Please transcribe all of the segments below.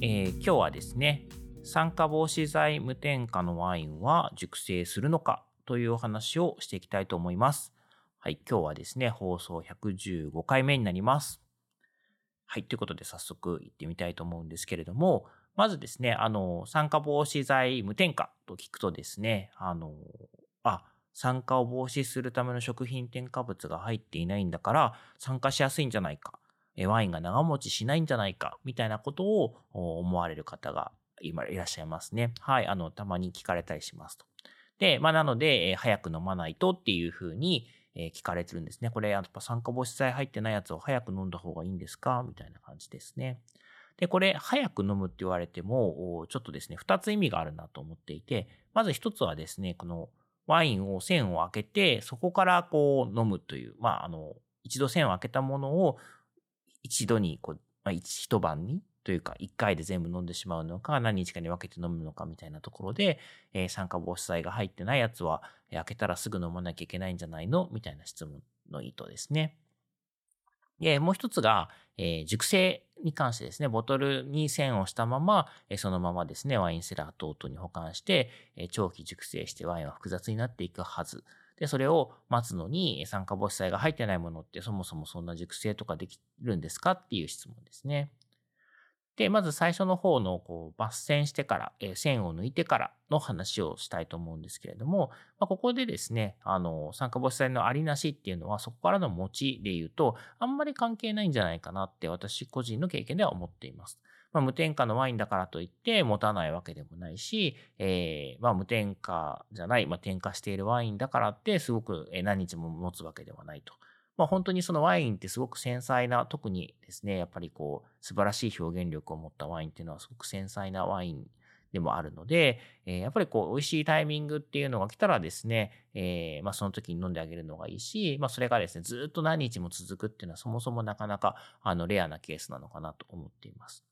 えー今日はですね、酸化防止剤無添加のワインは熟成するのかというお話をしていきたいと思います。はい、今日はですね、放送115回目になります。はい、ということで早速行ってみたいと思うんですけれども、まずですね、あの、酸化防止剤無添加と聞くとですね、あの、あ、酸化を防止するための食品添加物が入っていないんだから酸化しやすいんじゃないか。ワインが長持ちしないんじゃないか、みたいなことを思われる方が今いらっしゃいますね。はい、あの、たまに聞かれたりしますと。で、まあ、なので、え早く飲まないとっていうふうに、え聞かれてるんですね。これ、やっぱ酸化防止剤入ってないやつを早く飲んだ方がいいんですか？みたいな感じですね。で、これ、早く飲むって言われても、ちょっとですね、二つ意味があるなと思っていて、まず一つはですね、このワインを栓を開けて、そこからこう飲むという、まあ、あの、一度栓を開けたものを一度にこう、まあ、一晩にというか一回で全部飲んでしまうのか何日かに分けて飲むのかみたいなところで、えー酸化防止剤が入ってないやつは、えー開けたらすぐ飲まなきゃいけないんじゃないのみたいな質問の意図ですね。で、もう一つが、えー熟成に関してですね、ボトルに栓をしたまま、えそのままですね、ワインセラー等々に保管して、え長期熟成してワインは複雑になっていくはず。で、それを待つのに酸化防止剤が入ってないものってそもそもそんな熟成とかできるんですかっていう質問ですね。で、まず最初の方のこう抜栓してから、え線を抜いてからの話をしたいと思うんですけれども、まあ、ここでですね、あの、酸化防止剤のありなしっていうのはそこからの持ちで言うと、あんまり関係ないんじゃないかなって私個人の経験では思っています。まあ、無添加のワインだからといって持たないわけでもないし、えーまあ、無添加じゃない、まあ、添加しているワインだからってすごく何日も持つわけではないと。まあ、本当にそのワインってすごく繊細な、特にですね、やっぱりこう、素晴らしい表現力を持ったワインっていうのはすごく繊細なワインでもあるので、やっぱりこう、美味しいタイミングっていうのが来たらですね、えーまあ、その時に飲んであげるのがいいし、まあ、それがですね、ずっと何日も続くっていうのはそもそもなかなか、あの、レアなケースなのかなと思っています。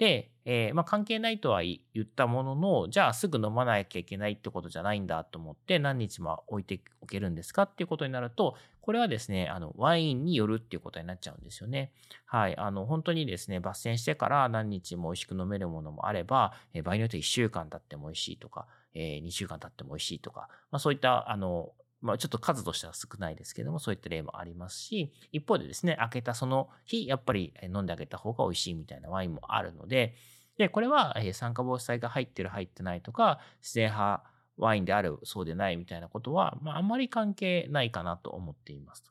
で、えーまあ、関係ないとは言ったものの、じゃあすぐ飲まなきゃいけないってことじゃないんだと思って何日も置いておけるんですかっていうことになると、これはですね、あの、ワインによるっていうことになっちゃうんですよね。はい。あの、本当にですね、抜栓してから何日も美味しく飲めるものもあれば、えー場合によって1週間経っても美味しいとか、えー2週間経っても美味しいとか、まあそういった、あの、まあ、ちょっと数としては少ないですけども、そういった例もありますし、一方でですね、開けたその日、やっぱり飲んであげた方が美味しいみたいなワインもあるので、で、これは酸化防止剤が入ってる入ってないとか、自然派ワインであるそうでないみたいなことは、まあ、あんまり関係ないかなと思っています。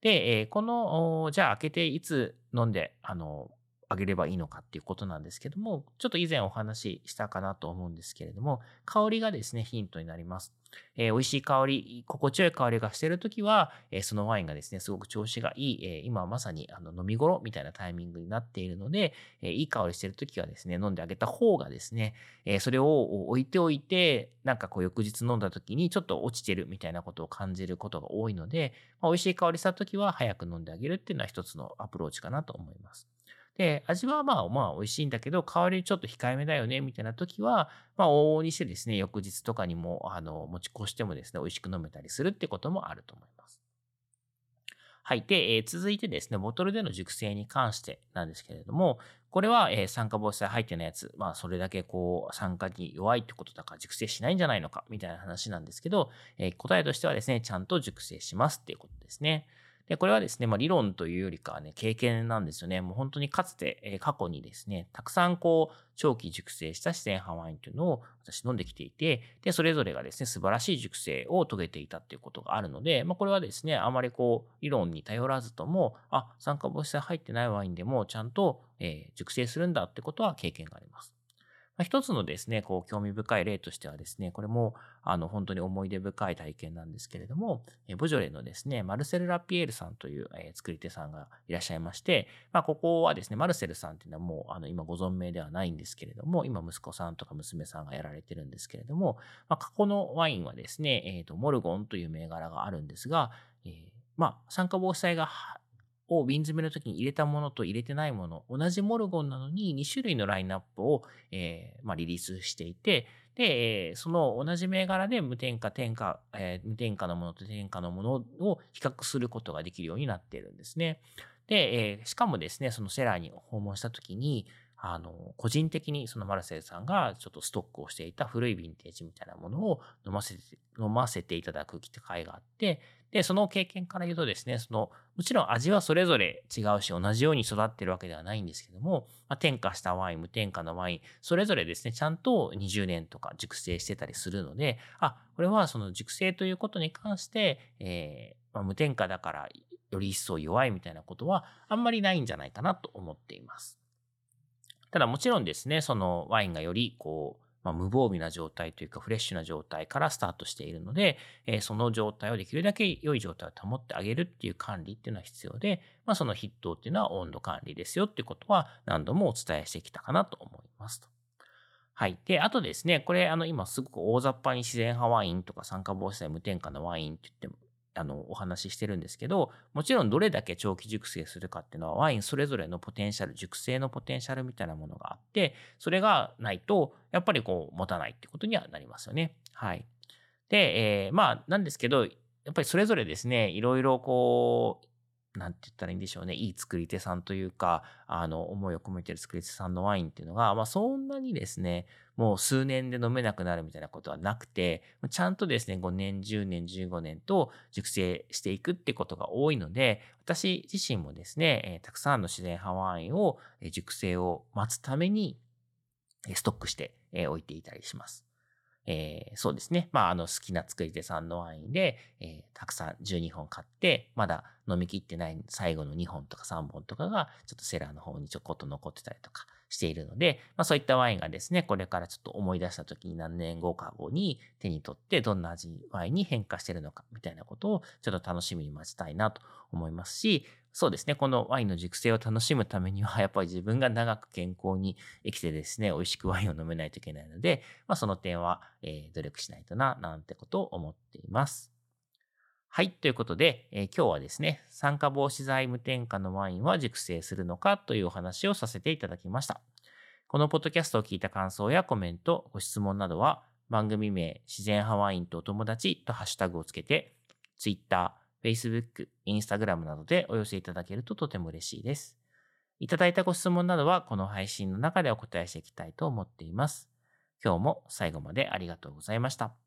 で、この、じゃあ開けていつ飲んで、あの、あげればいいのかっていうことなんですけども、ちょっと以前お話ししたかなと思うんですけれども、香りがですね、ヒントになります。えー美味しい香り、心地よい香りがしているときは、えーそのワインがですね、すごく調子がいい、えー今はまさにあの飲み頃みたいなタイミングになっているので、えーいい香りしているときはですね、飲んであげた方がですね、えーそれを置いておいて、なんかこう翌日飲んだときにちょっと落ちてるみたいなことを感じることが多いので、まあ、美味しい香りしたときは早く飲んであげるっていうのは一つのアプローチかなと思います。で、味はまあまあ美味しいんだけど、香りちょっと控えめだよね、みたいな時は、まあ往々にしてですね、翌日とかにも、あの、持ち越してもですね、美味しく飲めたりするってこともあると思います。はい。で、えー続いてですね、ボトルでの熟成に関してなんですけれども、これは、えー酸化防止剤入ってないやつ、まあ、それだけこう、酸化に弱いってことだから熟成しないんじゃないのか、みたいな話なんですけど、えー答えとしてはですね、ちゃんと熟成しますっていうことですね。で、これはですね、まあ理論というよりかはね、経験なんですよね。もう本当にかつて、えー過去にですね、たくさんこう、長期熟成した自然派ワインというのを私飲んできていて、で、それぞれがですね、素晴らしい熟成を遂げていたっていうことがあるので、まあこれはですね、あまりこう、理論に頼らずとも、あ、酸化防止剤入ってないワインでもちゃんと、えー熟成するんだってことは経験があります。まあ、一つのですね、こう、興味深い例としてはですね、これも、あの、本当に思い出深い体験なんですけれども、ボジョレのですね、マルセル・ラピエールさんという、え作り手さんがいらっしゃいまして、まあ、ここはですね、マルセルさんっていうのはもう、あの、今ご存命ではないんですけれども、今息子さんとか娘さんがやられてるんですけれども、まあ、過去のワインはですね、えっ、ー、と、モルゴンという銘柄があるんですが、えー、まあ、酸化防止剤がを瓶詰めの時に入れたものと入れてないもの、同じモルゴンなのに2種類のラインナップを、えーまあ、リリースしていて、で、その同じ銘柄で無添加、添加、えー、無添加のものと添加のものを比較することができるようになっているんですね。で、えー、しかもですね、そのセラーに訪問した時に、あの、個人的にそのマルセルさんがちょっとストックをしていた古いヴィンテージみたいなものを飲ませて、飲ませていただく機会があって、で、その経験から言うとですね、その、もちろん味はそれぞれ違うし、同じように育ってるわけではないんですけども、まあ、添加したワイン、無添加のワイン、それぞれですね、ちゃんと20年とか熟成してたりするので、あ、これはその熟成ということに関して、えーまあ、無添加だからより一層弱いみたいなことはあんまりないんじゃないかなと思っています。ただもちろんですね、そのワインがよりこう、まあ、無防備な状態というかフレッシュな状態からスタートしているので、えー、その状態をできるだけ良い状態を保ってあげるっていう管理っていうのは必要で、まあ、その筆頭っていうのは温度管理ですよっていうことは何度もお伝えしてきたかなと思いますと。はい。で、あとですね、これ、あの、今すごく大雑把に自然派ワインとか酸化防止剤無添加のワインって言ってもあの、お話ししてるんですけど、もちろんどれだけ長期熟成するかっていうのはワインそれぞれのポテンシャル、熟成のポテンシャルみたいなものがあって、それがないと、やっぱりこう、持たないってことにはなりますよね。はい。で、えー、まあ、なんですけど、やっぱりそれぞれですね、いろいろこう、なんて言ったらいいんでしょうね、いい作り手さんというか、あの、思いを込めてる作り手さんのワインっていうのが、まあそんなにですね、もう数年で飲めなくなるみたいなことはなくて、ちゃんとですね、5年、10年、15年と熟成していくってことが多いので、私自身もですね、えたくさんの自然派ワインを、え熟成を待つために、ストックして、え置いていたりします。えー、そうですね。まあ、あの、好きな作り手さんのワインで、えー、たくさん12本買って、まだ飲み切ってない最後の2本とか3本とかが、ちょっとセラーの方にちょこっと残ってたりとかしているので、まあ、そういったワインがですね、これからちょっと思い出した時に何年後か後に手に取ってどんな味ワインに変化してるのかみたいなことをちょっと楽しみに待ちたいなと思いますし、そうですね。このワインの熟成を楽しむためには、やっぱり自分が長く健康に生きてですね、美味しくワインを飲めないといけないので、まあその点は、えー、努力しないとな、なんてことを思っています。はい。ということで、えー、今日はですね、酸化防止剤無添加のワインは熟成するのかというお話をさせていただきました。このポッドキャストを聞いた感想やコメント、ご質問などは、番組名、自然派ワインとお友達とハッシュタグをつけて、Twitter、Facebook、Instagram などでお寄せいただけるととても嬉しいです。いただいたご質問などはこの配信の中でお答えしていきたいと思っています。今日も最後までありがとうございました。